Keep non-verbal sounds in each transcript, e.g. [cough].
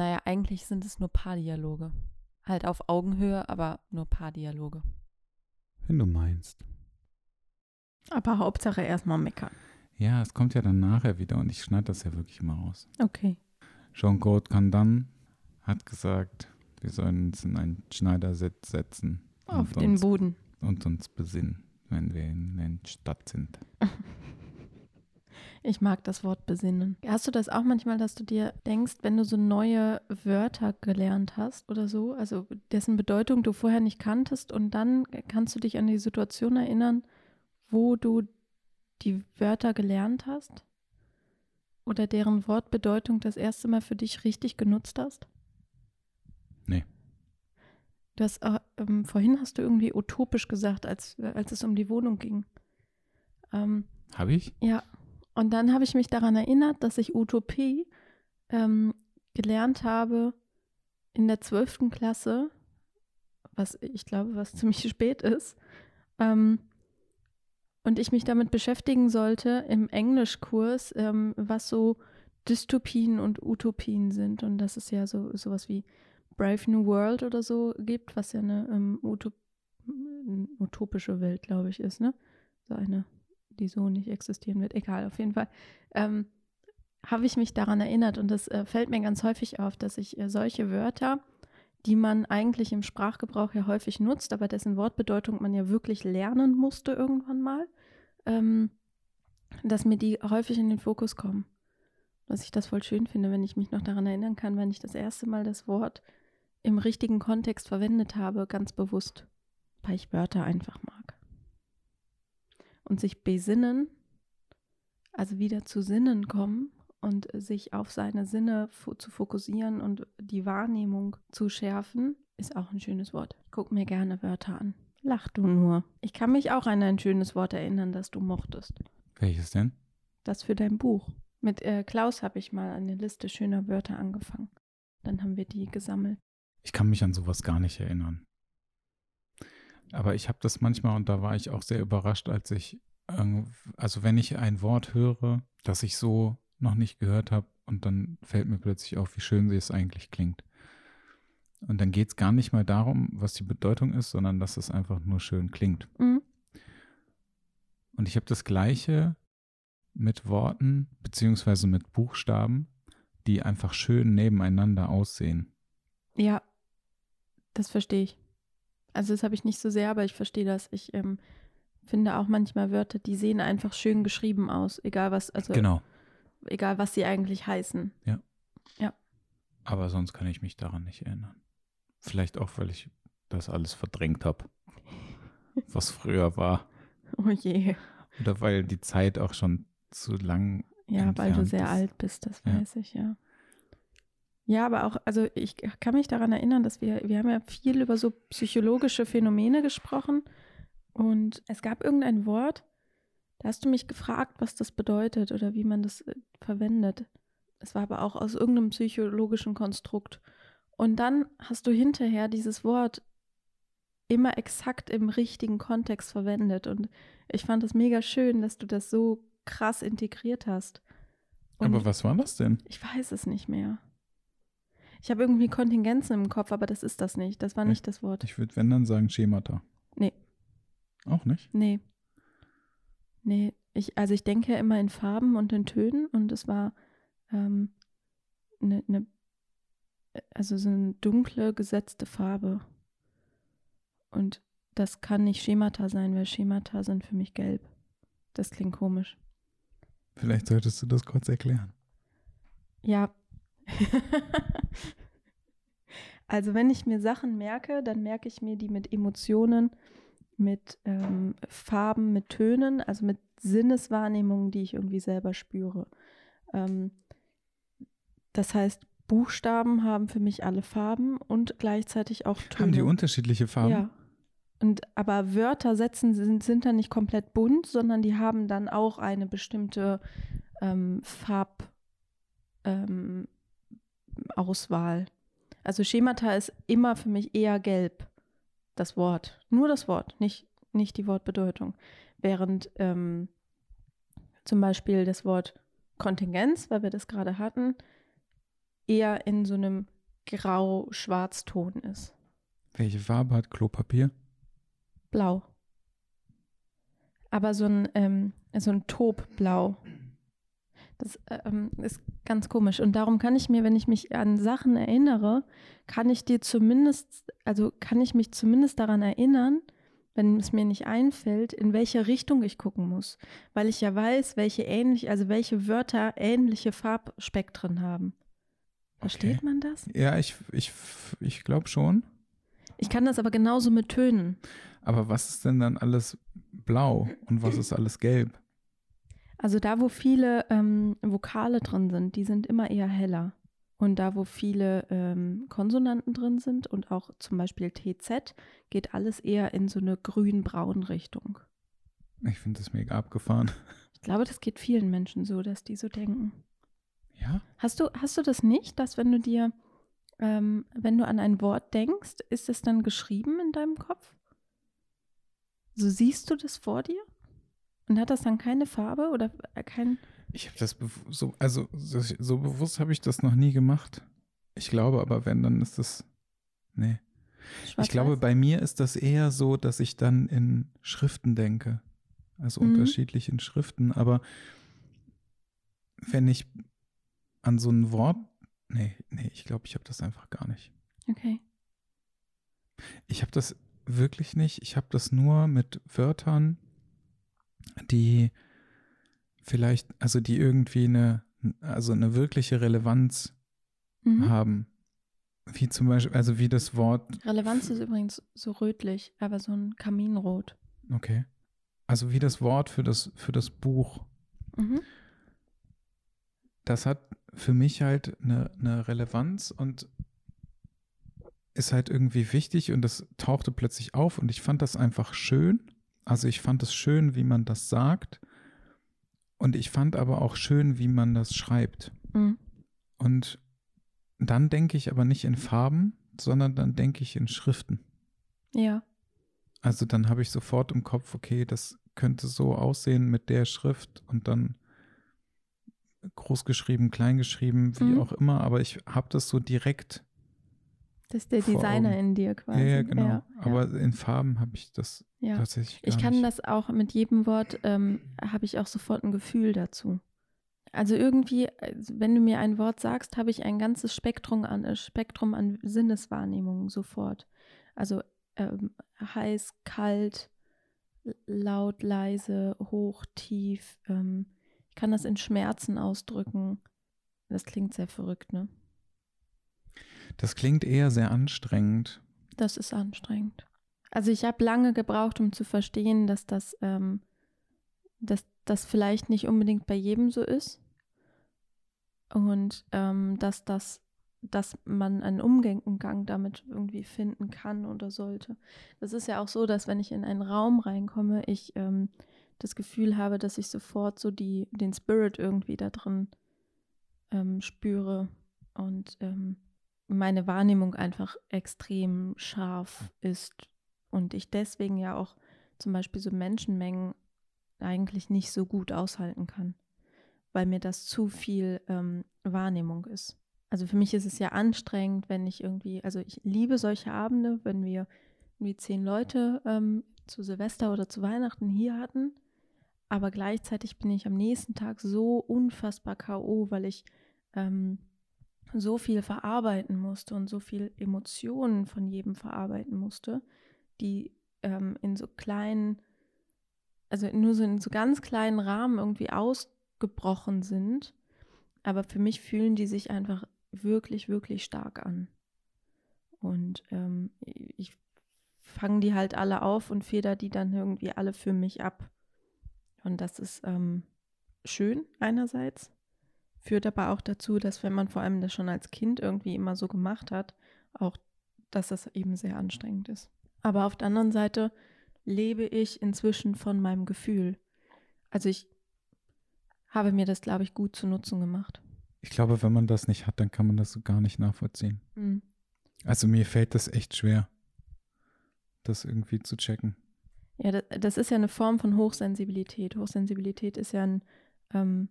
Naja, eigentlich sind es nur Paardialoge. Halt auf Augenhöhe, aber nur Paardialoge. Wenn du meinst. Aber Hauptsache erstmal meckern. Ja, es kommt ja dann nachher wieder und ich schneide das ja wirklich immer raus. Okay. Jean-Claude Candan hat gesagt, wir sollen uns in einen Schneidersitz setzen. Auf den uns, Boden. Und uns besinnen, wenn wir in der Stadt sind. [laughs] Ich mag das Wort besinnen. Hast du das auch manchmal, dass du dir denkst, wenn du so neue Wörter gelernt hast oder so, also dessen Bedeutung du vorher nicht kanntest und dann kannst du dich an die Situation erinnern, wo du die Wörter gelernt hast oder deren Wortbedeutung das erste Mal für dich richtig genutzt hast? Nee. Du hast, äh, ähm, vorhin hast du irgendwie utopisch gesagt, als, als es um die Wohnung ging. Ähm, Habe ich? ja, und dann habe ich mich daran erinnert, dass ich Utopie ähm, gelernt habe in der zwölften Klasse, was ich glaube, was ziemlich spät ist. Ähm, und ich mich damit beschäftigen sollte im Englischkurs, ähm, was so Dystopien und Utopien sind. Und dass es ja so sowas wie Brave New World oder so gibt, was ja eine ähm, Utop eine utopische Welt, glaube ich, ist, ne? So eine die so nicht existieren wird. Egal, auf jeden Fall. Ähm, habe ich mich daran erinnert und das äh, fällt mir ganz häufig auf, dass ich äh, solche Wörter, die man eigentlich im Sprachgebrauch ja häufig nutzt, aber dessen Wortbedeutung man ja wirklich lernen musste irgendwann mal, ähm, dass mir die häufig in den Fokus kommen. Dass ich das voll schön finde, wenn ich mich noch daran erinnern kann, wenn ich das erste Mal das Wort im richtigen Kontext verwendet habe, ganz bewusst, weil ich Wörter einfach mag und sich besinnen, also wieder zu Sinnen kommen und sich auf seine Sinne zu fokussieren und die Wahrnehmung zu schärfen, ist auch ein schönes Wort. Ich gucke mir gerne Wörter an. Lach du nur. Ich kann mich auch an ein schönes Wort erinnern, das du mochtest. Welches denn? Das für dein Buch. Mit äh, Klaus habe ich mal eine Liste schöner Wörter angefangen. Dann haben wir die gesammelt. Ich kann mich an sowas gar nicht erinnern. Aber ich habe das manchmal und da war ich auch sehr überrascht, als ich, also wenn ich ein Wort höre, das ich so noch nicht gehört habe und dann fällt mir plötzlich auf, wie schön sie es eigentlich klingt. Und dann geht es gar nicht mal darum, was die Bedeutung ist, sondern dass es einfach nur schön klingt. Mhm. Und ich habe das gleiche mit Worten beziehungsweise mit Buchstaben, die einfach schön nebeneinander aussehen. Ja, das verstehe ich. Also das habe ich nicht so sehr, aber ich verstehe das. Ich ähm, finde auch manchmal Wörter, die sehen einfach schön geschrieben aus, egal was, also Genau. egal was sie eigentlich heißen. Ja. Ja. Aber sonst kann ich mich daran nicht erinnern. Vielleicht auch, weil ich das alles verdrängt habe, [laughs] was früher war. Oh je. Oder weil die Zeit auch schon zu lang. Ja, weil du sehr ist. alt bist, das Ja. weiß ich, ja. Ja, aber auch, also ich kann mich daran erinnern, dass wir, wir haben ja viel über so psychologische Phänomene gesprochen und es gab irgendein Wort, da hast du mich gefragt, was das bedeutet oder wie man das äh, verwendet. Es war aber auch aus irgendeinem psychologischen Konstrukt. Und dann hast du hinterher dieses Wort immer exakt im richtigen Kontext verwendet. Und ich fand es mega schön, dass du das so krass integriert hast. Und Aber was war das denn? ich weiß es nicht mehr. Ich habe irgendwie Kontingenzen im Kopf, aber das ist das nicht. Das war nicht das Wort. Ich würde, wenn dann sagen, Schemata. Nee. Auch nicht? Nee. Nee, ich, also ich denke ja immer in Farben und in Tönen und es war ähm, eine, eine, also so eine dunkle gesetzte Farbe. Und das kann nicht Schemata sein, weil Schemata sind für mich gelb. Das klingt komisch. Vielleicht solltest du das kurz erklären. Ja. [laughs] also wenn ich mir Sachen merke, dann merke ich mir die mit Emotionen, mit ähm, Farben, mit Tönen, also mit Sinneswahrnehmungen, die ich irgendwie selber spüre. Ähm, das heißt, Buchstaben haben für mich alle Farben und gleichzeitig auch Töne. Haben die unterschiedliche Farben? Ja. Und aber Wörter setzen sind, sind dann nicht komplett bunt, sondern die haben dann auch eine bestimmte ähm, Farb ähm, Auswahl. Also Schemata ist immer für mich eher gelb. Das Wort. Nur das Wort, nicht, nicht die Wortbedeutung. Während ähm, zum Beispiel das Wort Kontingenz, weil wir das gerade hatten, eher in so einem Grau-Schwarz-Ton ist. Welche Farbe hat Klopapier? Blau. Aber so ein, ähm, so ein Tobblau. Das ähm, ist ganz komisch. Und darum kann ich mir, wenn ich mich an Sachen erinnere, kann ich dir zumindest, also kann ich mich zumindest daran erinnern, wenn es mir nicht einfällt, in welche Richtung ich gucken muss. Weil ich ja weiß, welche ähnlich, also welche Wörter ähnliche Farbspektren haben. Versteht Okay. man das? Ja, ich, ich, ich glaube schon. Ich kann das aber genauso mit Tönen. Aber was ist denn dann alles blau und was [clears throat] ist alles gelb? Also da, wo viele ähm, Vokale drin sind, die sind immer eher heller. Und da, wo viele ähm, Konsonanten drin sind und auch zum Beispiel TZ, geht alles eher in so eine grün-braun Richtung. Ich finde das mega abgefahren. Ich glaube, das geht vielen Menschen so, dass die so denken. Ja? Hast du, hast du das nicht, dass wenn du dir, ähm, wenn du an ein Wort denkst, ist es dann geschrieben in deinem Kopf? So siehst du das vor dir? Und hat das dann keine Farbe oder äh, kein. Ich habe das bew- so, also so, bewusst habe ich das noch nie gemacht. Ich glaube aber, wenn, dann ist das. Nee. Ich glaube, bei mir ist das eher so, dass ich dann in Schriften denke. Also Mhm. unterschiedlich in Schriften. Aber wenn ich an so ein Wort. Nee, nee, ich glaube, ich habe das einfach gar nicht. Okay. Ich habe das wirklich nicht. Ich habe das nur mit Wörtern, die vielleicht, also die irgendwie eine, also eine wirkliche Relevanz Mhm. haben. Wie zum Beispiel, also wie das Wort, Relevanz ist übrigens so rötlich, aber so ein Kaminrot. okay. Also wie das Wort für das, für das Buch. Mhm. Das hat für mich halt eine, eine Relevanz und ist halt irgendwie wichtig und das tauchte plötzlich auf und ich fand das einfach schön. Also ich fand es schön, wie man das sagt und ich fand aber auch schön, wie man das schreibt. Mhm. Und dann denke ich aber nicht in Farben, sondern dann denke ich in Schriften. Ja. Also dann habe ich sofort im Kopf, okay, das könnte so aussehen mit der Schrift und dann groß geschrieben, klein geschrieben, wie Mhm. auch immer, aber ich habe das so direkt. Das ist der Designer in dir Ja, quasi. ja, genau. Ja, aber in Farben habe ich das ja. tatsächlich gar Ich kann nicht. das auch mit jedem Wort, ähm, habe ich auch sofort ein Gefühl dazu. Also irgendwie, also wenn du mir ein Wort sagst, habe ich ein ganzes Spektrum an, äh, Spektrum an Sinneswahrnehmungen sofort. Also ähm, heiß, kalt, laut, leise, hoch, tief. Ähm, ich kann das in Schmerzen ausdrücken. Das klingt sehr verrückt, ne? Das klingt eher sehr anstrengend. Das ist anstrengend. Also ich habe lange gebraucht, um zu verstehen, dass das, ähm, dass das vielleicht nicht unbedingt bei jedem so ist. Und ähm, dass das, dass man einen Umgang damit irgendwie finden kann oder sollte. Das ist ja auch so, dass wenn ich in einen Raum reinkomme, ich ähm, das Gefühl habe, dass ich sofort so die, den Spirit irgendwie da drin ähm, spüre und ähm, meine Wahrnehmung einfach extrem scharf ist und ich deswegen ja auch zum Beispiel so Menschenmengen eigentlich nicht so gut aushalten kann, weil mir das zu viel ähm, Wahrnehmung ist. Also für mich ist es ja anstrengend, wenn ich irgendwie, also ich liebe solche Abende, wenn wir irgendwie zehn Leute ähm, zu Silvester oder zu Weihnachten hier hatten, aber gleichzeitig bin ich am nächsten Tag so unfassbar KO, weil ich ähm, so viel verarbeiten musste und so viel Emotionen von jedem verarbeiten musste, die ähm, in so kleinen, also nur so in so ganz kleinen Rahmen irgendwie ausgebrochen sind. Aber für mich fühlen die sich einfach wirklich, wirklich stark an. Und ähm, ich fange die halt alle auf und feder die dann irgendwie alle für mich ab. Und das ist ähm, schön einerseits, führt aber auch dazu, dass wenn man vor allem das schon als Kind irgendwie immer so gemacht hat, auch, dass das eben sehr anstrengend ist. Aber auf der anderen Seite lebe ich inzwischen von meinem Gefühl. Also ich habe mir das, glaube ich, gut zu Nutzen gemacht. Ich glaube, wenn man das nicht hat, dann kann man das so gar nicht nachvollziehen. Mhm. Also mir fällt das echt schwer, das irgendwie zu checken. Ja, das, das ist ja eine Form von Hochsensibilität. Hochsensibilität ist ja ein, ähm,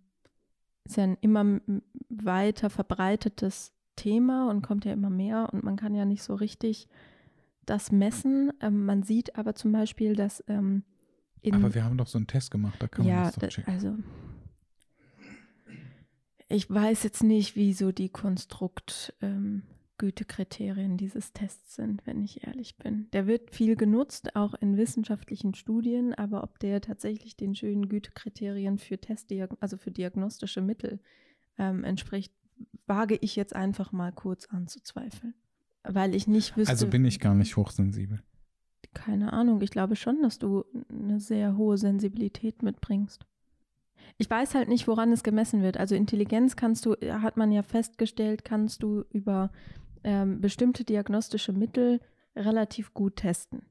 ist ja ein immer weiter verbreitetes Thema und kommt ja immer mehr und man kann ja nicht so richtig das messen. Ähm, man sieht aber zum Beispiel, dass ähm, in, Aber wir haben doch so einen Test gemacht, da kann man ja, das doch checken. also ich weiß jetzt nicht, wie so die Konstrukt ähm, Gütekriterien dieses Tests sind, wenn ich ehrlich bin. Der wird viel genutzt, auch in wissenschaftlichen Studien, aber ob der tatsächlich den schönen Gütekriterien für Testdiag also für diagnostische Mittel ähm, entspricht, wage ich jetzt einfach mal kurz anzuzweifeln. Weil ich nicht wüsste. Also bin ich gar nicht hochsensibel. Keine Ahnung, ich glaube schon, dass du eine sehr hohe Sensibilität mitbringst. Ich weiß halt nicht, woran es gemessen wird. Also Intelligenz kannst du, hat man ja festgestellt, kannst du über ähm, bestimmte diagnostische Mittel relativ gut testen.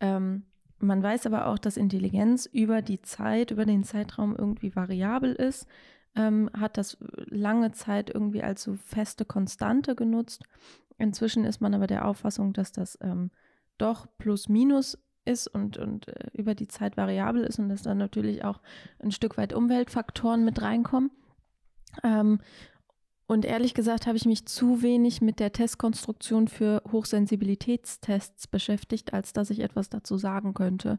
Ähm, man weiß aber auch, dass Intelligenz über die Zeit, über den Zeitraum irgendwie variabel ist, ähm, hat das lange Zeit irgendwie als so feste Konstante genutzt. Inzwischen ist man aber der Auffassung, dass das ähm, doch plus minus ist und, und äh, über die Zeit variabel ist und dass da natürlich auch ein Stück weit Umweltfaktoren mit reinkommen. Ähm, und ehrlich gesagt habe ich mich zu wenig mit der Testkonstruktion für Hochsensibilitätstests beschäftigt, als dass ich etwas dazu sagen könnte,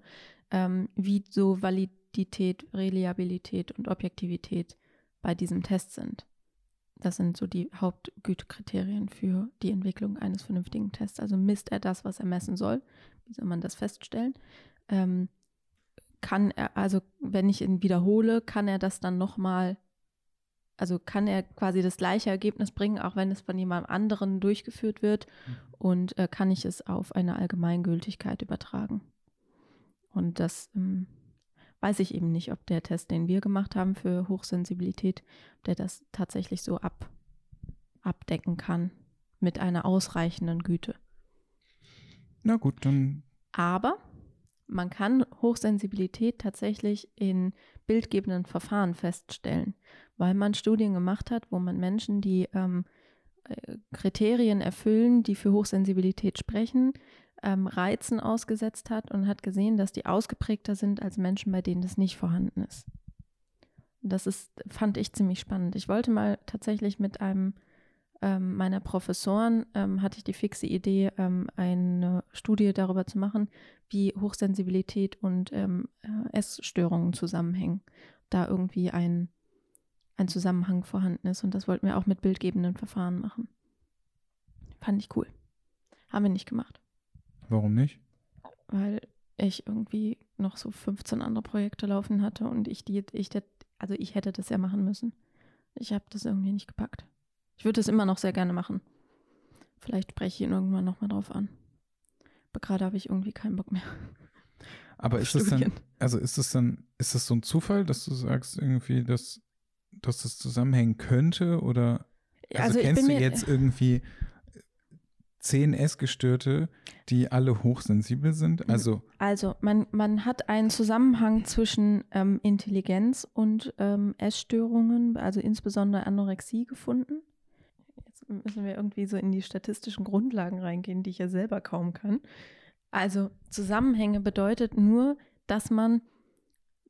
ähm, wie so Validität, Reliabilität und Objektivität bei diesem Test sind. Das sind so die Hauptgütekriterien für die Entwicklung eines vernünftigen Tests. Also misst er das, was er messen soll? Wie soll man das feststellen? Ähm, kann er, also wenn ich ihn wiederhole, kann er das dann nochmal, also kann er quasi das gleiche Ergebnis bringen, auch wenn es von jemand anderen durchgeführt wird und äh, kann ich es auf eine Allgemeingültigkeit übertragen. Und das ähm, weiß ich eben nicht, ob der Test, den wir gemacht haben für Hochsensibilität, der das tatsächlich so ab, abdecken kann mit einer ausreichenden Güte. Na gut, dann Aber man kann Hochsensibilität tatsächlich in bildgebenden Verfahren feststellen, weil man Studien gemacht hat, wo man Menschen, die ähm, äh, Kriterien erfüllen, die für Hochsensibilität sprechen, ähm, Reizen ausgesetzt hat und hat gesehen, dass die ausgeprägter sind als Menschen, bei denen das nicht vorhanden ist. Das ist, fand ich ziemlich spannend. Ich wollte mal tatsächlich mit einem ähm, meiner Professoren, ähm, hatte ich die fixe Idee, ähm, eine Studie darüber zu machen, wie Hochsensibilität und ähm, äh, Essstörungen zusammenhängen. Da irgendwie ein, ein Zusammenhang vorhanden ist. Und das wollten wir auch mit bildgebenden Verfahren machen. Fand ich cool. Haben wir nicht gemacht warum nicht? weil ich irgendwie noch so 15 andere Projekte laufen hatte und ich die, ich also ich hätte das ja machen müssen. Ich habe das irgendwie nicht gepackt. Ich würde es immer noch sehr gerne machen. Vielleicht spreche ich ihn irgendwann nochmal drauf an. Aber gerade habe ich irgendwie keinen Bock mehr. Aber [laughs] ist das dann, Studien. also ist das dann, ist das so ein Zufall, dass du sagst irgendwie, dass, dass das zusammenhängen könnte? Oder also, ich kennst du jetzt irgendwie zehn Essgestörte, die alle hochsensibel sind? Also Also man, man hat einen Zusammenhang zwischen ähm, Intelligenz und ähm, Essstörungen, also insbesondere Anorexie gefunden. Jetzt müssen wir irgendwie so in die statistischen Grundlagen reingehen, die ich ja selber kaum kann. Also Zusammenhänge bedeutet nur, dass man,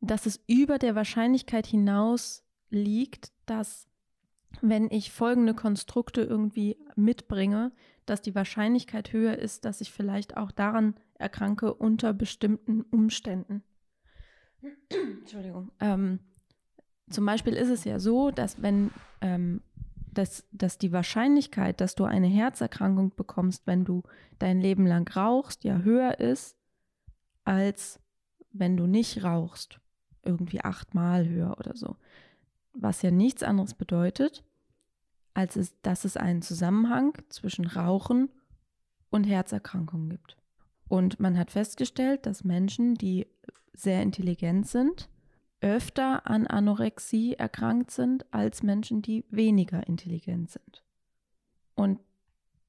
dass es über der Wahrscheinlichkeit hinaus liegt, dass wenn ich folgende Konstrukte irgendwie mitbringe, dass die Wahrscheinlichkeit höher ist, dass ich vielleicht auch daran erkranke unter bestimmten Umständen. Entschuldigung. Ähm, zum Beispiel ist es ja so, dass wenn ähm, dass, dass die Wahrscheinlichkeit, dass du eine Herzerkrankung bekommst, wenn du dein Leben lang rauchst, ja höher ist, als wenn du nicht rauchst. Irgendwie achtmal höher oder so. Was ja nichts anderes bedeutet, als es, dass es einen Zusammenhang zwischen Rauchen und Herzerkrankungen gibt. Und man hat festgestellt, dass Menschen, die sehr intelligent sind, öfter an Anorexie erkrankt sind als Menschen, die weniger intelligent sind. Und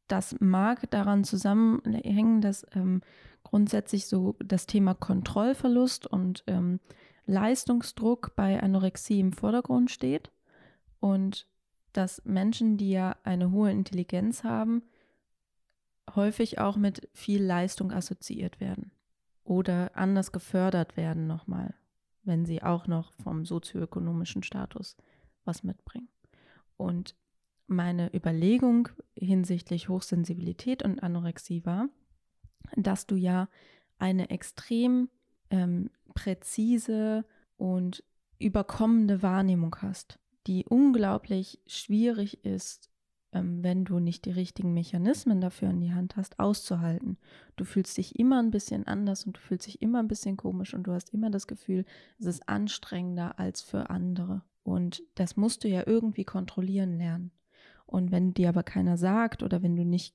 das mag daran zusammenhängen, dass ähm, grundsätzlich so das Thema Kontrollverlust und ähm, Leistungsdruck bei Anorexie im Vordergrund steht und dass Menschen, die ja eine hohe Intelligenz haben, häufig auch mit viel Leistung assoziiert werden oder anders gefördert werden nochmal, wenn sie auch noch vom sozioökonomischen Status was mitbringen. Und meine Überlegung hinsichtlich Hochsensibilität und Anorexie war, dass du ja eine extrem ähm, präzise und überkommende Wahrnehmung hast, die unglaublich schwierig ist, wenn du nicht die richtigen Mechanismen dafür in die Hand hast, auszuhalten. Du fühlst dich immer ein bisschen anders und du fühlst dich immer ein bisschen komisch und du hast immer das Gefühl, es ist anstrengender als für andere. Und das musst du ja irgendwie kontrollieren lernen. Und wenn dir aber keiner sagt oder wenn du nicht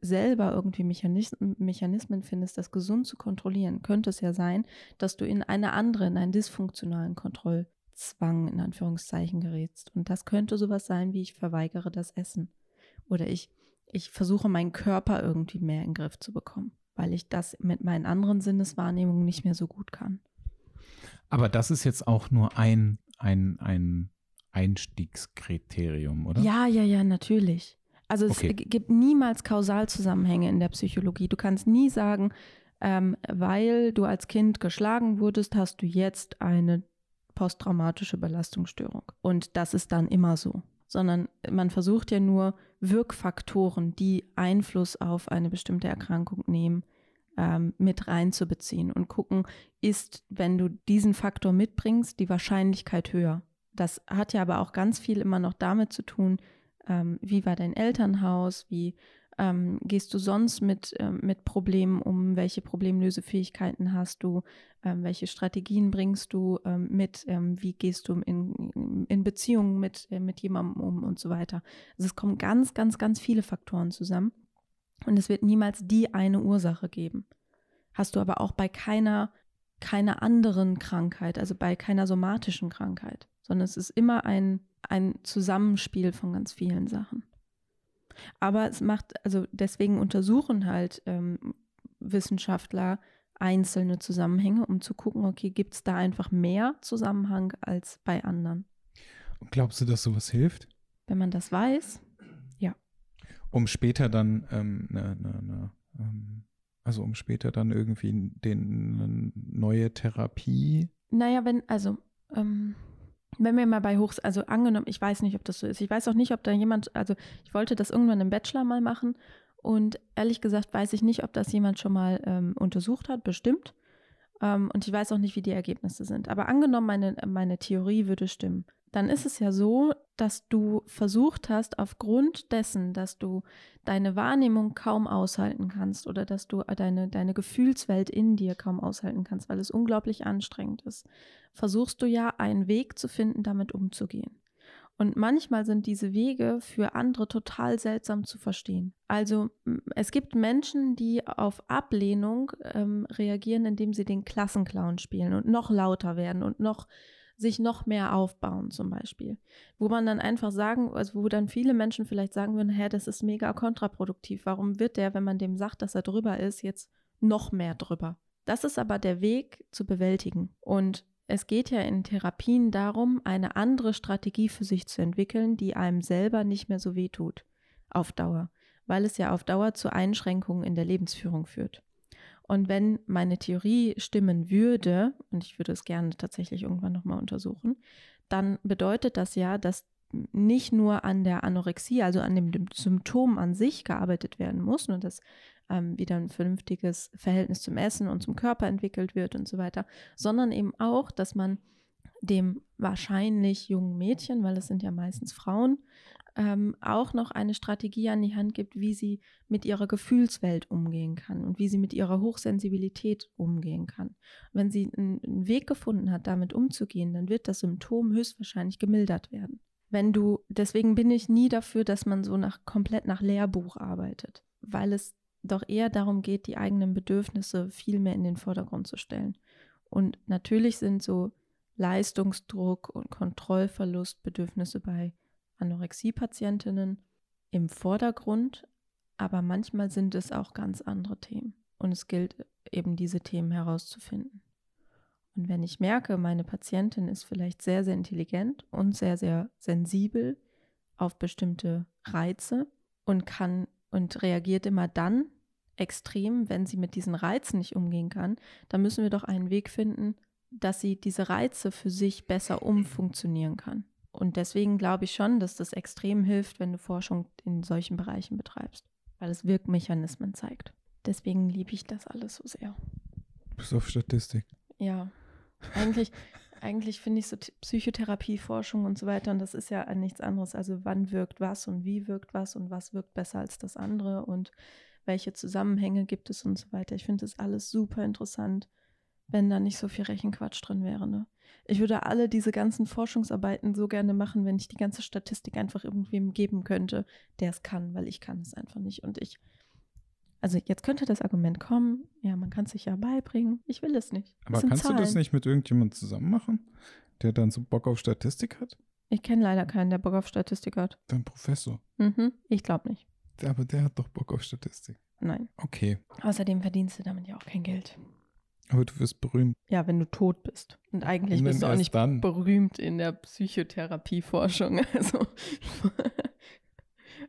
selber irgendwie Mechanismen, Mechanismen findest, das gesund zu kontrollieren, könnte es ja sein, dass du in eine andere, in einen dysfunktionalen Kontrollzwang in Anführungszeichen gerätst. Und das könnte sowas sein, wie ich verweigere das Essen. Oder ich, ich versuche meinen Körper irgendwie mehr in den Griff zu bekommen, weil ich das mit meinen anderen Sinneswahrnehmungen nicht mehr so gut kann. Aber das ist jetzt auch nur ein, ein, ein Einstiegskriterium, oder? Ja, ja, ja, natürlich. Also es Okay. gibt niemals Kausalzusammenhänge in der Psychologie. Du kannst nie sagen, ähm, weil du als Kind geschlagen wurdest, hast du jetzt eine posttraumatische Belastungsstörung. Und das ist dann immer so. Sondern man versucht ja nur Wirkfaktoren, die Einfluss auf eine bestimmte Erkrankung nehmen, ähm, mit reinzubeziehen und gucken, ist, wenn du diesen Faktor mitbringst, die Wahrscheinlichkeit höher. Das hat ja aber auch ganz viel immer noch damit zu tun, ähm, wie war dein Elternhaus, wie ähm, gehst du sonst mit, ähm, mit Problemen um, welche Problemlösefähigkeiten hast du, ähm, welche Strategien bringst du ähm, mit, ähm, wie gehst du in, in Beziehungen mit, äh, mit jemandem um und so weiter. Also es kommen ganz, ganz, ganz viele Faktoren zusammen und es wird niemals die eine Ursache geben. Hast du aber auch bei keiner, keiner anderen Krankheit, also bei keiner somatischen Krankheit, sondern es ist immer ein, ein Zusammenspiel von ganz vielen Sachen. Aber es macht, also deswegen untersuchen halt ähm, Wissenschaftler einzelne Zusammenhänge, um zu gucken, okay, gibt es da einfach mehr Zusammenhang als bei anderen. Und glaubst du, dass sowas hilft? Wenn man das weiß, Um später dann ähm, ne, ne, ne, ähm, also um später dann irgendwie den eine neue Therapie. Naja, wenn, also, ähm, wenn wir mal bei Hochs, also angenommen, ich weiß nicht, ob das so ist. Ich weiß auch nicht, ob da jemand, also ich wollte das irgendwann im Bachelor mal machen und ehrlich gesagt weiß ich nicht, ob das jemand schon mal ähm, untersucht hat, bestimmt. Ähm, und ich weiß auch nicht, wie die Ergebnisse sind. Aber angenommen, meine, meine Theorie würde stimmen, dann ist es ja so, dass du versucht hast, aufgrund dessen, dass du deine Wahrnehmung kaum aushalten kannst oder dass du deine, deine Gefühlswelt in dir kaum aushalten kannst, weil es unglaublich anstrengend ist, versuchst du ja einen Weg zu finden, damit umzugehen. Und manchmal sind diese Wege für andere total seltsam zu verstehen. Also es gibt Menschen, die auf Ablehnung ähm, reagieren, indem sie den Klassenclown spielen und noch lauter werden und noch sich noch mehr aufbauen zum Beispiel. Wo man dann einfach sagen, also wo dann viele Menschen vielleicht sagen würden, hä, das ist mega kontraproduktiv. Warum wird der, wenn man dem sagt, dass er drüber ist, jetzt noch mehr drüber? Das ist aber der Weg zu bewältigen. Und es geht ja in Therapien darum, eine andere Strategie für sich zu entwickeln, die einem selber nicht mehr so weh tut auf Dauer, weil es ja auf Dauer zu Einschränkungen in der Lebensführung führt. Und wenn meine Theorie stimmen würde, und ich würde es gerne tatsächlich irgendwann nochmal untersuchen, dann bedeutet das ja, dass nicht nur an der Anorexie, also an dem Symptom an sich gearbeitet werden muss und dass ähm, wieder ein vernünftiges Verhältnis zum Essen und zum Körper entwickelt wird und so weiter, sondern eben auch, dass man dem wahrscheinlich jungen Mädchen, weil es sind ja meistens Frauen, ähm, auch noch eine Strategie an die Hand gibt, wie sie mit ihrer Gefühlswelt umgehen kann und wie sie mit ihrer Hochsensibilität umgehen kann. Wenn sie einen, einen Weg gefunden hat, damit umzugehen, dann wird das Symptom höchstwahrscheinlich gemildert werden. Wenn du, deswegen bin ich nie dafür, dass man so nach komplett nach Lehrbuch arbeitet, weil es doch eher darum geht, die eigenen Bedürfnisse viel mehr in den Vordergrund zu stellen. Und natürlich sind so Leistungsdruck und Kontrollverlustbedürfnisse bei Anorexie-Patientinnen im Vordergrund, aber manchmal sind es auch ganz andere Themen. Und es gilt eben diese Themen herauszufinden. Und wenn ich merke, meine Patientin ist vielleicht sehr, sehr intelligent und sehr, sehr sensibel auf bestimmte Reize und kann und reagiert immer dann extrem, wenn sie mit diesen Reizen nicht umgehen kann, dann müssen wir doch einen Weg finden, dass sie diese Reize für sich besser umfunktionieren kann. Und deswegen glaube ich schon, dass das extrem hilft, wenn du Forschung in solchen Bereichen betreibst, weil es Wirkmechanismen zeigt. Deswegen liebe ich das alles so sehr. Bis auf Statistik. Ja, eigentlich, eigentlich finde ich so Psychotherapieforschung und so weiter, und das ist ja nichts anderes. Also wann wirkt was und wie wirkt was und was wirkt besser als das andere und welche Zusammenhänge gibt es und so weiter. Ich finde das alles super interessant, wenn da nicht so viel Rechenquatsch drin wäre. Ne? Ich würde alle diese ganzen Forschungsarbeiten so gerne machen, wenn ich die ganze Statistik einfach irgendwem geben könnte, der es kann, weil ich kann es einfach nicht. Und ich, also jetzt könnte das Argument kommen, ja, man kann es sich ja beibringen. Ich will es nicht. Aber kannst du das Zahlen. nicht mit irgendjemandem zusammen machen, der dann so Bock auf Statistik hat? Ich kenne leider keinen, der Bock auf Statistik hat. Dein Professor. Mhm. Ich glaube nicht. Aber der hat doch Bock auf Statistik. Nein. Okay. Außerdem verdienst du damit ja auch kein Geld. Aber du wirst berühmt. Ja, wenn du tot bist. Und eigentlich Und bist du auch nicht dann. berühmt in der Psychotherapieforschung. [laughs] Also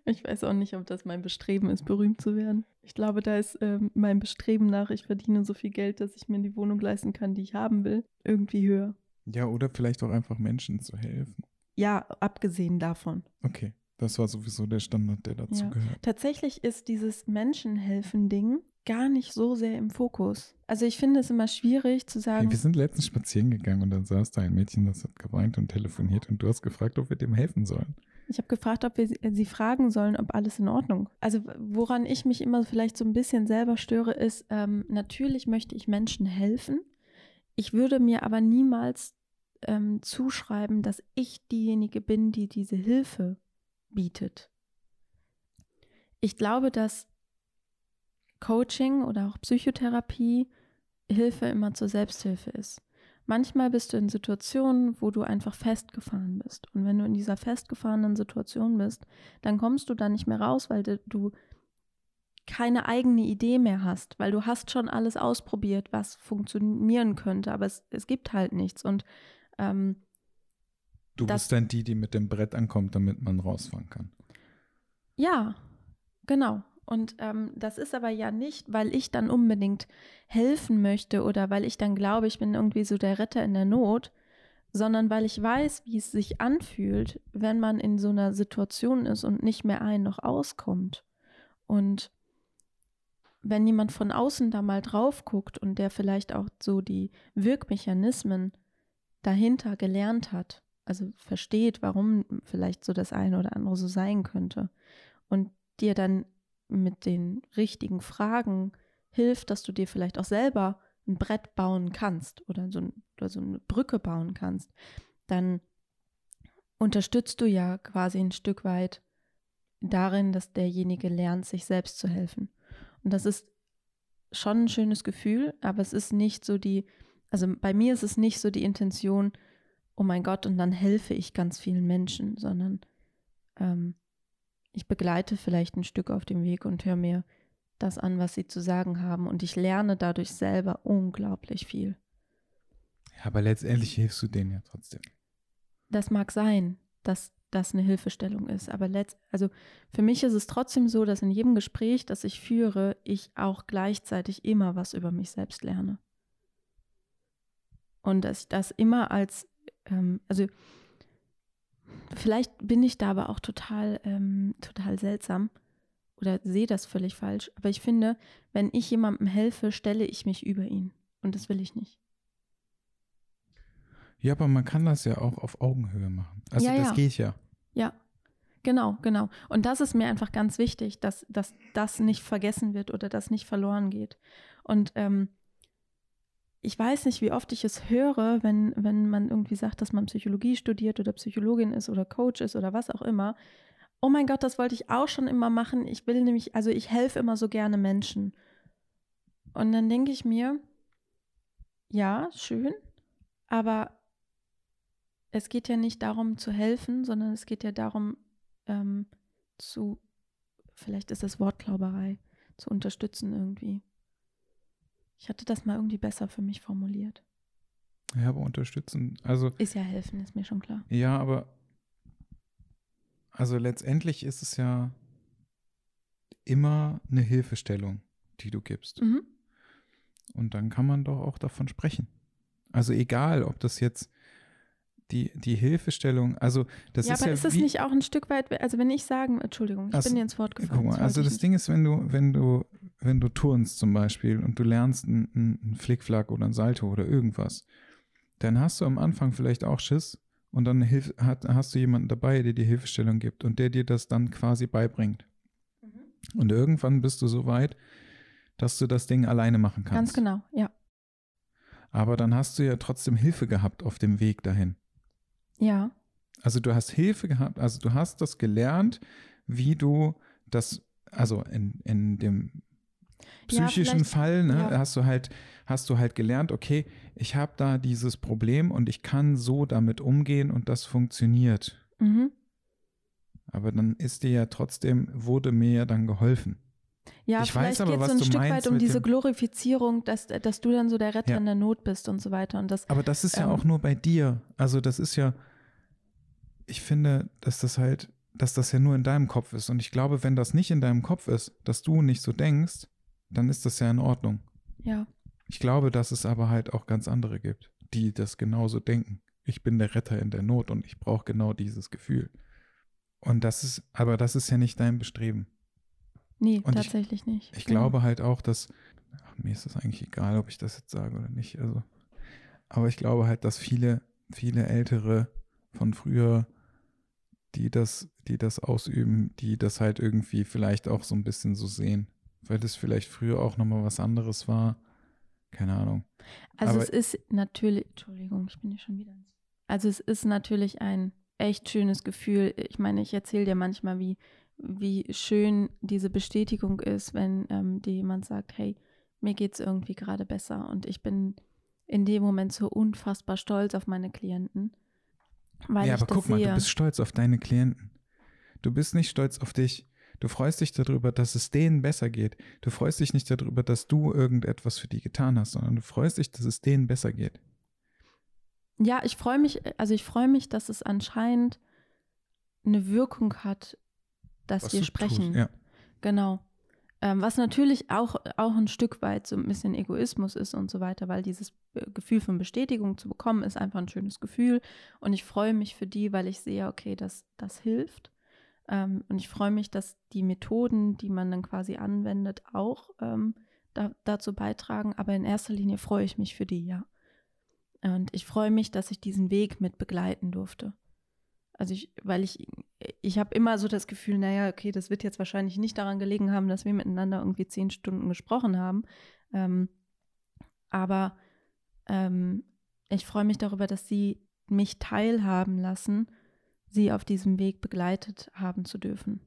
[laughs] ich weiß auch nicht, ob das mein Bestreben ist, berühmt zu werden. Ich glaube, da ist ähm, mein Bestreben nach, ich verdiene so viel Geld, dass ich mir die Wohnung leisten kann, die ich haben will, irgendwie höher. Ja, oder vielleicht auch einfach Menschen zu helfen. Ja, abgesehen davon. Okay. Das war sowieso der Standard, der dazu Ja. gehört. Tatsächlich ist dieses Menschenhelfen-Ding gar nicht so sehr im Fokus. Also ich finde es immer schwierig zu Hey, sagen, wir sind letztens spazieren gegangen und dann saß da ein Mädchen, das hat geweint und telefoniert und du hast gefragt, ob wir dem helfen sollen. Ich habe gefragt, ob wir sie, sie fragen sollen, ob alles in Ordnung. Also woran ich mich immer vielleicht so ein bisschen selber störe, ist, ähm, natürlich möchte ich Menschen helfen. Ich würde mir aber niemals ähm, zuschreiben, dass ich diejenige bin, die diese Hilfe bietet. Ich glaube, dass Coaching oder auch Psychotherapie Hilfe immer zur Selbsthilfe ist. Manchmal bist du in Situationen, wo du einfach festgefahren bist. Und wenn du in dieser festgefahrenen Situation bist, dann kommst du da nicht mehr raus, weil du- keine eigene Idee mehr hast, weil du hast schon alles ausprobiert, was funktionieren könnte, aber es, es gibt halt nichts. Und ähm, Du bist dann die, die mit dem Brett ankommt, damit man rausfahren kann. Ja, genau. Und ähm, das ist aber ja nicht, weil ich dann unbedingt helfen möchte oder weil ich dann glaube, ich bin irgendwie so der Retter in der Not, sondern weil ich weiß, wie es sich anfühlt, wenn man in so einer Situation ist und nicht mehr ein noch auskommt. Und wenn jemand von außen da mal drauf guckt und der vielleicht auch so die Wirkmechanismen dahinter gelernt hat, also versteht, warum vielleicht so das eine oder andere so sein könnte und dir dann mit den richtigen Fragen hilft, dass du dir vielleicht auch selber ein Brett bauen kannst oder so, ein, oder so eine Brücke bauen kannst, dann unterstützt du ja quasi ein Stück weit darin, dass derjenige lernt, sich selbst zu helfen. Und das ist schon ein schönes Gefühl, aber es ist nicht so die, also bei mir ist es nicht so die Intention, oh mein Gott, und dann helfe ich ganz vielen Menschen, sondern ähm, ich begleite vielleicht ein Stück auf dem Weg und höre mir das an, was sie zu sagen haben. Und ich lerne dadurch selber unglaublich viel. Ja, aber letztendlich hilfst du denen ja trotzdem. Das mag sein, dass das eine Hilfestellung ist, aber letzt, also für mich ist es trotzdem so, dass in jedem Gespräch, das ich führe, ich auch gleichzeitig immer was über mich selbst lerne. Und dass ich das immer als, ähm, also vielleicht bin ich da aber auch total, ähm, total seltsam oder sehe das völlig falsch. Aber ich finde, wenn ich jemandem helfe, stelle ich mich über ihn. Und das will ich nicht. Ja, aber man kann das ja auch auf Augenhöhe machen. Also Ja, das ja. geht ja. Ja, genau, genau. Und das ist mir einfach ganz wichtig, dass, dass das nicht vergessen wird oder das nicht verloren geht. Und ähm, ich weiß nicht, wie oft ich es höre, wenn, wenn man irgendwie sagt, dass man Psychologie studiert oder Psychologin ist oder Coach ist oder was auch immer. Oh mein Gott, das wollte ich auch schon immer machen. Ich will nämlich, also ich helfe immer so gerne Menschen. Und dann denke ich mir, ja, schön, aber es geht ja nicht darum zu helfen, sondern es geht ja darum ähm, zu, vielleicht ist es Wortklauberei, zu unterstützen irgendwie. Ich hatte das mal irgendwie besser für mich formuliert. Ja, aber unterstützen. Also, Ist ja helfen, ist mir schon klar. ja, aber also letztendlich ist es ja immer eine Hilfestellung, die du gibst. Mhm. Und dann kann man doch auch davon sprechen. Also egal, ob das jetzt die, die Hilfestellung, also das ja, ist aber ja ist es wie, nicht auch ein Stück weit, also wenn ich sagen, Entschuldigung, ich Also, bin dir ins Wort gefallen. Guck mal, das also das ich Ding ist, wenn du, wenn du, wenn du turnst zum Beispiel und du lernst einen, einen Flickflack oder ein Salto oder irgendwas, dann hast du am Anfang vielleicht auch Schiss und dann hilf, hat, hast du jemanden dabei, der dir Hilfestellung gibt und der dir das dann quasi beibringt. Und irgendwann bist du so weit, dass du das Ding alleine machen kannst. Ganz genau, ja. Aber dann hast du ja trotzdem Hilfe gehabt auf dem Weg dahin. Ja, Also du hast Hilfe gehabt, also du hast das gelernt, wie du das, also in, in dem psychischen vielleicht- Fall, ne, ja. hast du halt, hast du halt gelernt, okay, ich habe da dieses Problem und ich kann so damit umgehen und das funktioniert. mhm. Aber dann ist dir ja trotzdem, wurde mir ja dann geholfen. Ja, Ich vielleicht geht es so ein Stück weit um diese Glorifizierung, dass, dass du dann so der Retter Ja. in der Not bist und so weiter. Und das, Aber das ist ja Ähm. auch nur bei dir. Also das ist ja, ich finde, dass das halt, dass das ja nur in deinem Kopf ist. Und ich glaube, wenn das nicht in deinem Kopf ist, dass du nicht so denkst, dann ist das ja in Ordnung. ja, Ich glaube, dass es aber halt auch ganz andere gibt, die das genauso denken. Ich bin der Retter in der Not und ich brauche genau dieses Gefühl. Und das ist, aber das ist ja nicht dein Bestreben. nee, Und ich- tatsächlich nicht. Ich Genau. glaube halt auch, dass, ach, mir ist es eigentlich egal, ob ich das jetzt sage oder nicht. Also, aber ich glaube halt, dass viele, viele Ältere von früher, die das, die das ausüben, die das halt irgendwie vielleicht auch so ein bisschen so sehen. Weil das vielleicht früher auch nochmal was anderes war. Keine Ahnung. Also aber- es ist natürlich, Entschuldigung, ich bin hier schon wieder. ins- Also es ist natürlich ein echt schönes Gefühl. Ich meine, ich erzähle dir manchmal, wie, wie schön diese Bestätigung ist, wenn ähm, dir jemand sagt, hey, mir geht es irgendwie gerade besser. Und ich bin in dem Moment so unfassbar stolz auf meine Klienten. Weil ja, ich aber das guck mal, sehe. du bist stolz auf deine Klienten. Du bist nicht stolz auf dich. Du freust dich darüber, dass es denen besser geht. Du freust dich nicht darüber, dass du irgendetwas für die getan hast, sondern du freust dich, dass es denen besser geht. Ja, ich freue mich, also ich freue mich, dass es anscheinend eine Wirkung hat, dass Was wir sprechen. Tust. Ja. Genau. Ähm, was natürlich auch, auch ein Stück weit so ein bisschen Egoismus ist und so weiter, weil dieses Gefühl von Bestätigung zu bekommen, ist einfach ein schönes Gefühl. Und ich freue mich für die, weil ich sehe, okay, das, das hilft. Ähm, und ich freue mich, dass die Methoden, die man dann quasi anwendet, auch ähm, da, dazu beitragen. Aber in erster Linie freue ich mich für die, ja. Und ich freue mich, dass ich diesen Weg mit begleiten durfte. Also ich, weil ich, ich habe immer so das Gefühl, naja, okay, das wird jetzt wahrscheinlich nicht daran gelegen haben, dass wir miteinander irgendwie zehn Stunden gesprochen haben. Ähm, aber ähm, ich freue mich darüber, dass sie mich teilhaben lassen, sie auf diesem Weg begleitet haben zu dürfen.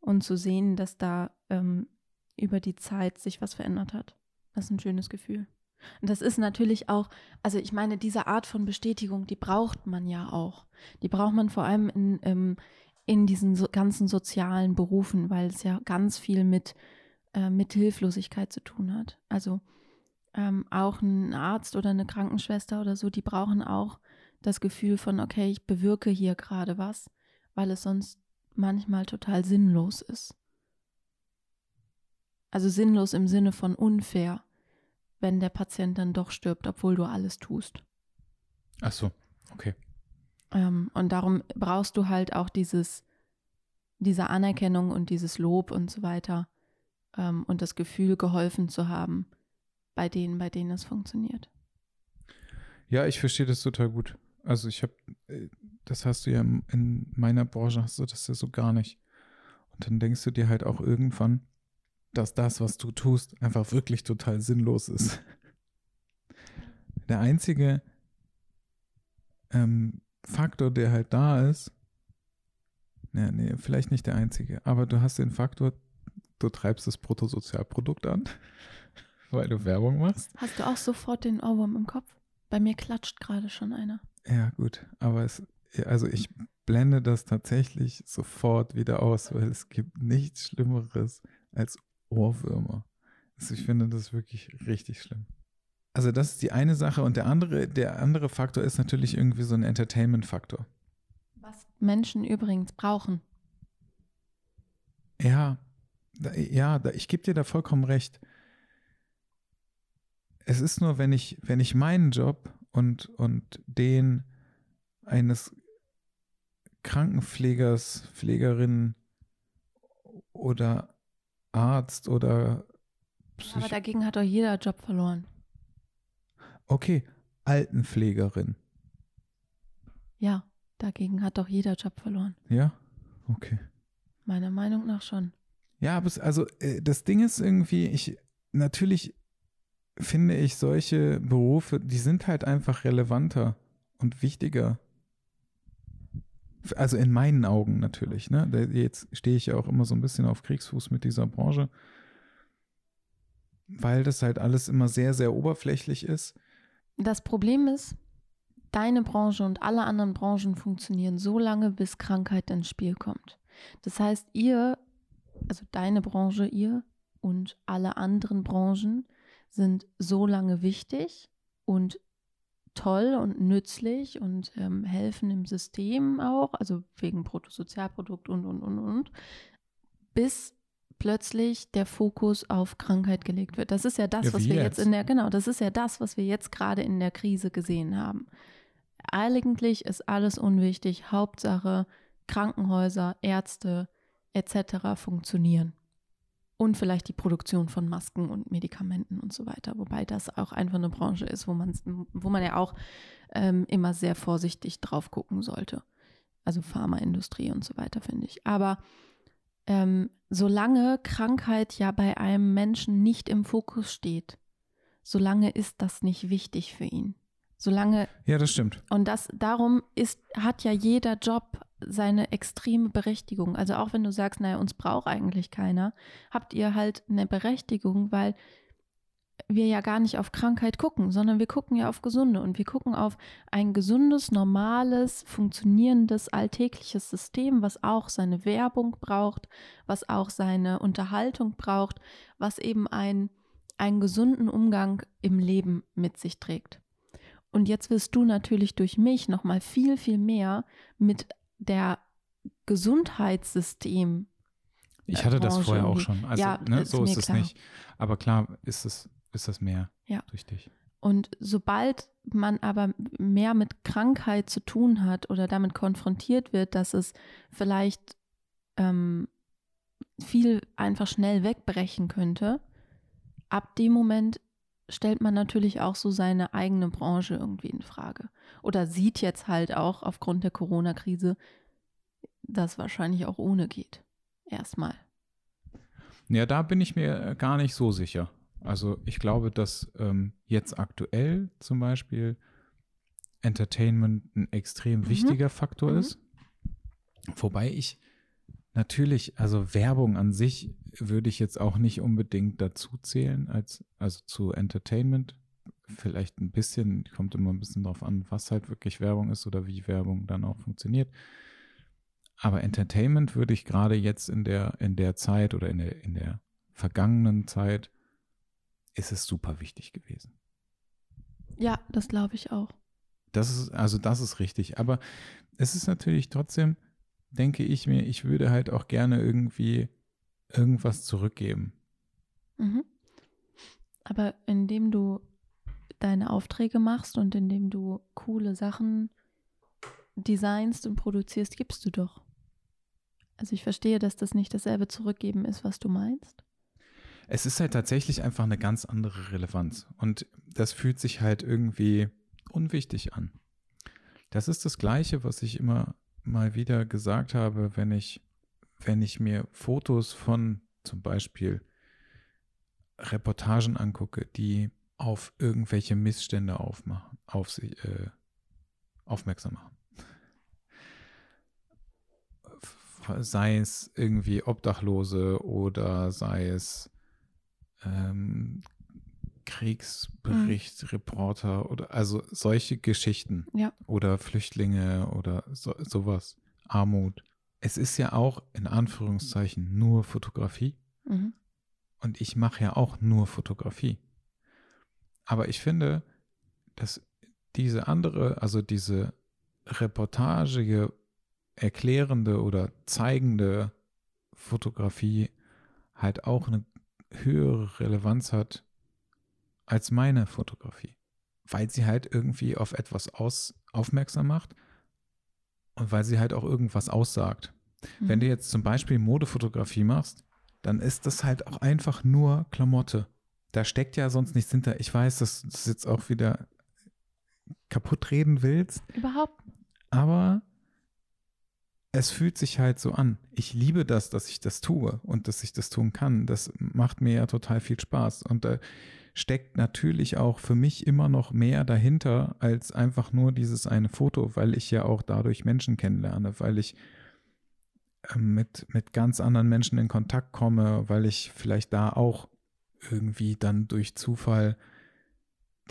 Und zu sehen, dass da ähm, über die Zeit sich was verändert hat. Das ist ein schönes Gefühl. Und das ist natürlich auch, also ich meine, diese Art von Bestätigung, die braucht man ja auch. Die braucht man vor allem in, ähm, in diesen so ganzen sozialen Berufen, weil es ja ganz viel mit, äh, mit Hilflosigkeit zu tun hat. Also ähm, auch ein Arzt oder eine Krankenschwester oder so, die brauchen auch das Gefühl von, okay, ich bewirke hier gerade was, weil es sonst manchmal total sinnlos ist. Also sinnlos im Sinne von unfair wenn der Patient dann doch stirbt, obwohl du alles tust. Ach so, okay. Ähm, und darum brauchst du halt auch dieses, diese Anerkennung und dieses Lob und so weiter ähm, und das Gefühl, geholfen zu haben bei denen, bei denen es funktioniert. Ja, ich verstehe das total gut. Also ich habe, das hast du ja in meiner Branche, hast du das ja so gar nicht. Und dann denkst du dir halt auch irgendwann, dass das, was du tust, einfach wirklich total sinnlos ist. [laughs] Der einzige ähm, Faktor, der halt da ist, ja, nee, vielleicht nicht der einzige, aber du hast den Faktor, du treibst das Bruttosozialprodukt an, [laughs] weil du Werbung machst. Hast du auch sofort den Ohrwurm im Kopf? Bei mir klatscht gerade schon einer. Ja, gut, aber es, also ich blende das tatsächlich sofort wieder aus, weil es gibt nichts Schlimmeres als Ohrwürmer. Also ich finde das wirklich richtig schlimm. Also das ist die eine Sache und der andere, der andere Faktor ist natürlich irgendwie so ein Entertainment-Faktor. Was Menschen übrigens brauchen. Ja, da, ja, da, ich gebe dir da vollkommen recht. Es ist nur, wenn ich, wenn ich meinen Job und, und den eines Krankenpflegers, Pflegerin oder Arzt oder ja, aber dagegen hat doch jeder Job verloren. Okay, Altenpflegerin. Ja, dagegen hat doch jeder Job verloren. Ja, okay. Meiner Meinung nach schon. Ja, aber es, also äh, das Ding ist irgendwie, ich natürlich finde ich solche Berufe, die sind halt einfach relevanter und wichtiger. Also in meinen Augen natürlich. Ne? Jetzt stehe ich ja auch immer so ein bisschen auf Kriegsfuß mit dieser Branche, weil das halt alles immer sehr, sehr oberflächlich ist. Das Problem ist, deine Branche und alle anderen Branchen funktionieren so lange, bis Krankheit ins Spiel kommt. Das heißt, ihr, also deine Branche, ihr und alle anderen Branchen sind so lange wichtig und toll und nützlich und ähm, helfen im System auch, also wegen Bruttosozialprodukt und, und, und, und, bis plötzlich der Fokus auf Krankheit gelegt wird. Das ist ja das, ja, was wir jetzt. jetzt in der, genau, das ist ja das, was wir jetzt gerade in der Krise gesehen haben. Eigentlich ist alles unwichtig. Hauptsache Krankenhäuser, Ärzte etc. funktionieren und vielleicht die Produktion von Masken und Medikamenten und so weiter. Wobei das auch einfach eine Branche ist, wo man, wo man ja auch ähm, immer sehr vorsichtig drauf gucken sollte. Also Pharmaindustrie und so weiter, finde ich. Aber ähm, solange Krankheit ja bei einem Menschen nicht im Fokus steht, solange ist das nicht wichtig für ihn. Solange. Ja, das stimmt. Und das darum ist, hat ja jeder Job seine extreme Berechtigung. Also auch wenn du sagst, naja, uns braucht eigentlich keiner, habt ihr halt eine Berechtigung, weil wir ja gar nicht auf Krankheit gucken, sondern wir gucken ja auf Gesunde und wir gucken auf ein gesundes, normales, funktionierendes, alltägliches System, was auch seine Werbung braucht, was auch seine Unterhaltung braucht, was eben ein, einen gesunden Umgang im Leben mit sich trägt. Und jetzt wirst du natürlich durch mich nochmal viel, viel mehr mit der Gesundheitssystem. Ich hatte das vorher auch schon. Also, ja, ne, so ist, ist es klar. nicht. Aber klar ist es, ist das mehr ja. durch dich. Und sobald man aber mehr mit Krankheit zu tun hat oder damit konfrontiert wird, dass es vielleicht ähm, viel einfach schnell wegbrechen könnte, ab dem Moment stellt man natürlich auch so seine eigene Branche irgendwie in Frage. Oder sieht jetzt halt auch aufgrund der Corona-Krise, dass wahrscheinlich auch ohne geht. Erstmal. Ja, da bin ich mir gar nicht so sicher. Also ich glaube, dass ähm, jetzt aktuell zum Beispiel Entertainment ein extrem mhm. wichtiger Faktor mhm. ist. Wobei ich natürlich, also Werbung an sich würde ich jetzt auch nicht unbedingt dazu zählen, als, also zu Entertainment. Vielleicht ein bisschen, kommt immer ein bisschen drauf an, was halt wirklich Werbung ist oder wie Werbung dann auch funktioniert. Aber Entertainment würde ich gerade jetzt in der, in der Zeit oder in der, in der vergangenen Zeit, ist es super wichtig gewesen. Ja, das glaube ich auch. Das ist, also das ist richtig. Aber es ist natürlich trotzdem, denke ich mir, ich würde halt auch gerne irgendwie irgendwas zurückgeben. Mhm. Aber indem du deine Aufträge machst und indem du coole Sachen designst und produzierst, gibst du doch. Also ich verstehe, dass das nicht dasselbe zurückgeben ist, was du meinst. Es ist halt tatsächlich einfach eine ganz andere Relevanz. Und das fühlt sich halt irgendwie unwichtig an. Das ist das Gleiche, was ich immer mal wieder gesagt habe, wenn ich, wenn ich mir Fotos von zum Beispiel Reportagen angucke, die auf irgendwelche Missstände aufmachen, auf sich, äh, aufmerksam machen. Sei es irgendwie Obdachlose oder sei es ähm, Kriegsberichtreporter mhm. oder also solche Geschichten ja. oder Flüchtlinge oder so, sowas, Armut. Es ist ja auch in Anführungszeichen nur Fotografie mhm. und ich mache ja auch nur Fotografie. Aber ich finde, dass diese andere, also diese reportagige, erklärende oder zeigende Fotografie halt auch eine höhere Relevanz hat als meine Fotografie, weil sie halt irgendwie auf etwas aus, aufmerksam macht, weil sie halt auch irgendwas aussagt. Mhm. Wenn du jetzt zum Beispiel Modefotografie machst, dann ist das halt auch einfach nur Klamotte. Da steckt ja sonst nichts hinter. Ich weiß, dass du das jetzt auch wieder kaputt reden willst, Überhaupt. aber es fühlt sich halt so an. Ich liebe das, dass ich das tue und dass ich das tun kann. Das macht mir ja total viel Spaß. Und da steckt natürlich auch für mich immer noch mehr dahinter als einfach nur dieses eine Foto, weil ich ja auch dadurch Menschen kennenlerne, weil ich ähm, mit, mit ganz anderen Menschen in Kontakt komme, weil ich vielleicht da auch irgendwie dann durch Zufall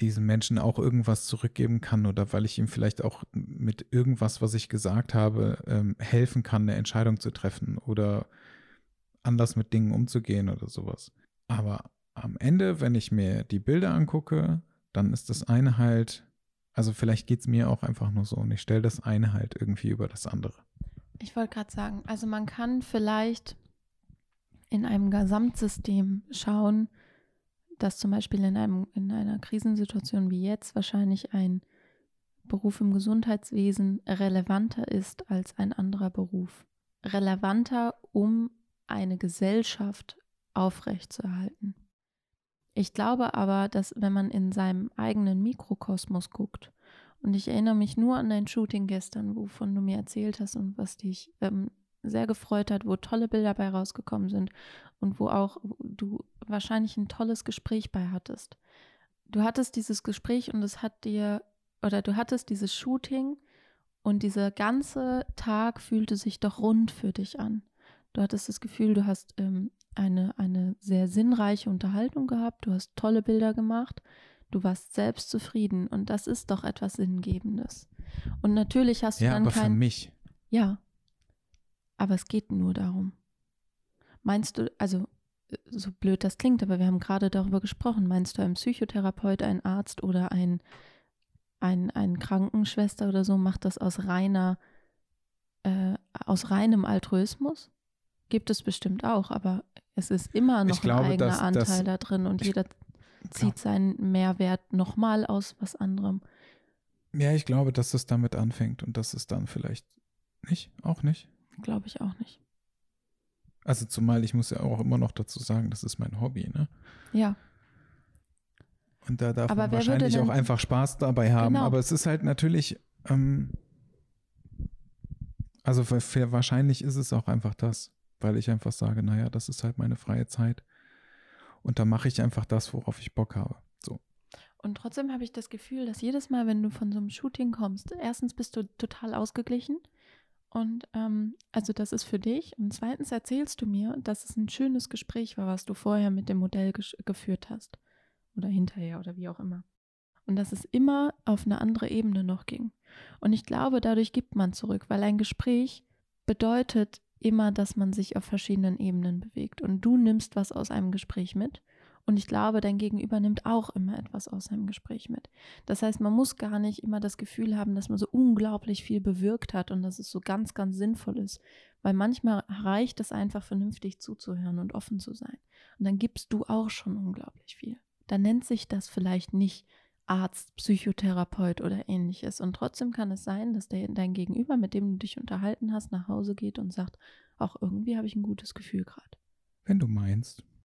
diesem Menschen auch irgendwas zurückgeben kann oder weil ich ihm vielleicht auch mit irgendwas, was ich gesagt habe, ähm, helfen kann, eine Entscheidung zu treffen oder anders mit Dingen umzugehen oder sowas. Aber am Ende, wenn ich mir die Bilder angucke, dann ist das eine halt, also vielleicht geht es mir auch einfach nur so und ich stelle das eine halt irgendwie über das andere. Ich wollte gerade sagen, also man kann vielleicht in einem Gesamtsystem schauen, dass zum Beispiel in, einem, in einer Krisensituation wie jetzt wahrscheinlich ein Beruf im Gesundheitswesen relevanter ist als ein anderer Beruf. Relevanter, um eine Gesellschaft aufrechtzuerhalten. Ich glaube aber, dass wenn man in seinem eigenen Mikrokosmos guckt, und ich erinnere mich nur an dein Shooting gestern, wovon du mir erzählt hast und was dich ähm, sehr gefreut hat, wo tolle Bilder bei rausgekommen sind und wo auch du wahrscheinlich ein tolles Gespräch bei hattest. Du hattest dieses Gespräch und es hat dir, oder du hattest dieses Shooting und dieser ganze Tag fühlte sich doch rund für dich an. Du hattest das Gefühl, du hast ähm, eine, eine sehr sinnreiche Unterhaltung gehabt, du hast tolle Bilder gemacht, du warst selbst zufrieden und das ist doch etwas Sinngebendes. Und natürlich hast du Ja, dann aber für kein. mich. Ja. Aber es geht nur darum. Meinst du, also so blöd das klingt, aber wir haben gerade darüber gesprochen, meinst du ein Psychotherapeut, ein Arzt oder ein, ein, ein Krankenschwester oder so macht das aus reiner, äh, aus reinem Altruismus? Gibt es bestimmt auch, aber es ist immer noch glaube, ein eigener dass- Anteil dass- da drin und ich jeder zieht seinen Mehrwert nochmal aus was anderem. Ja, ich glaube, dass es damit anfängt und dass es dann vielleicht nicht, auch nicht. Glaube ich auch nicht. Also zumal ich muss ja auch immer noch dazu sagen, das ist mein Hobby, ne? Ja, Und da darf Aber man wahrscheinlich denn- auch einfach Spaß dabei haben. Genau. Aber es ist halt natürlich, ähm, also für, für, wahrscheinlich ist es auch einfach das, weil ich einfach sage, naja, das ist halt meine freie Zeit. Und da mache ich einfach das, worauf ich Bock habe. So. Und trotzdem habe ich das Gefühl, dass jedes Mal, wenn du von so einem Shooting kommst, erstens bist du total ausgeglichen. Und ähm, also das ist für dich. Und zweitens erzählst du mir, dass es ein schönes Gespräch war, was du vorher mit dem Modell geführt hast. Oder hinterher oder wie auch immer. Und dass es immer auf eine andere Ebene noch ging. Und ich glaube, dadurch gibt man zurück, weil ein Gespräch bedeutet immer, dass man sich auf verschiedenen Ebenen bewegt. Und du nimmst was aus einem Gespräch mit. Und ich glaube, dein Gegenüber nimmt auch immer etwas aus einem Gespräch mit. Das heißt, man muss gar nicht immer das Gefühl haben, dass man so unglaublich viel bewirkt hat und dass es so ganz, ganz sinnvoll ist. Weil manchmal reicht es einfach, vernünftig zuzuhören und offen zu sein. Und dann gibst du auch schon unglaublich viel. Dann nennt sich das vielleicht nicht Arzt, Psychotherapeut oder ähnliches. Und trotzdem kann es sein, dass der, dein Gegenüber, mit dem du dich unterhalten hast, nach Hause geht und sagt, auch irgendwie habe ich ein gutes Gefühl gerade. Wenn du meinst.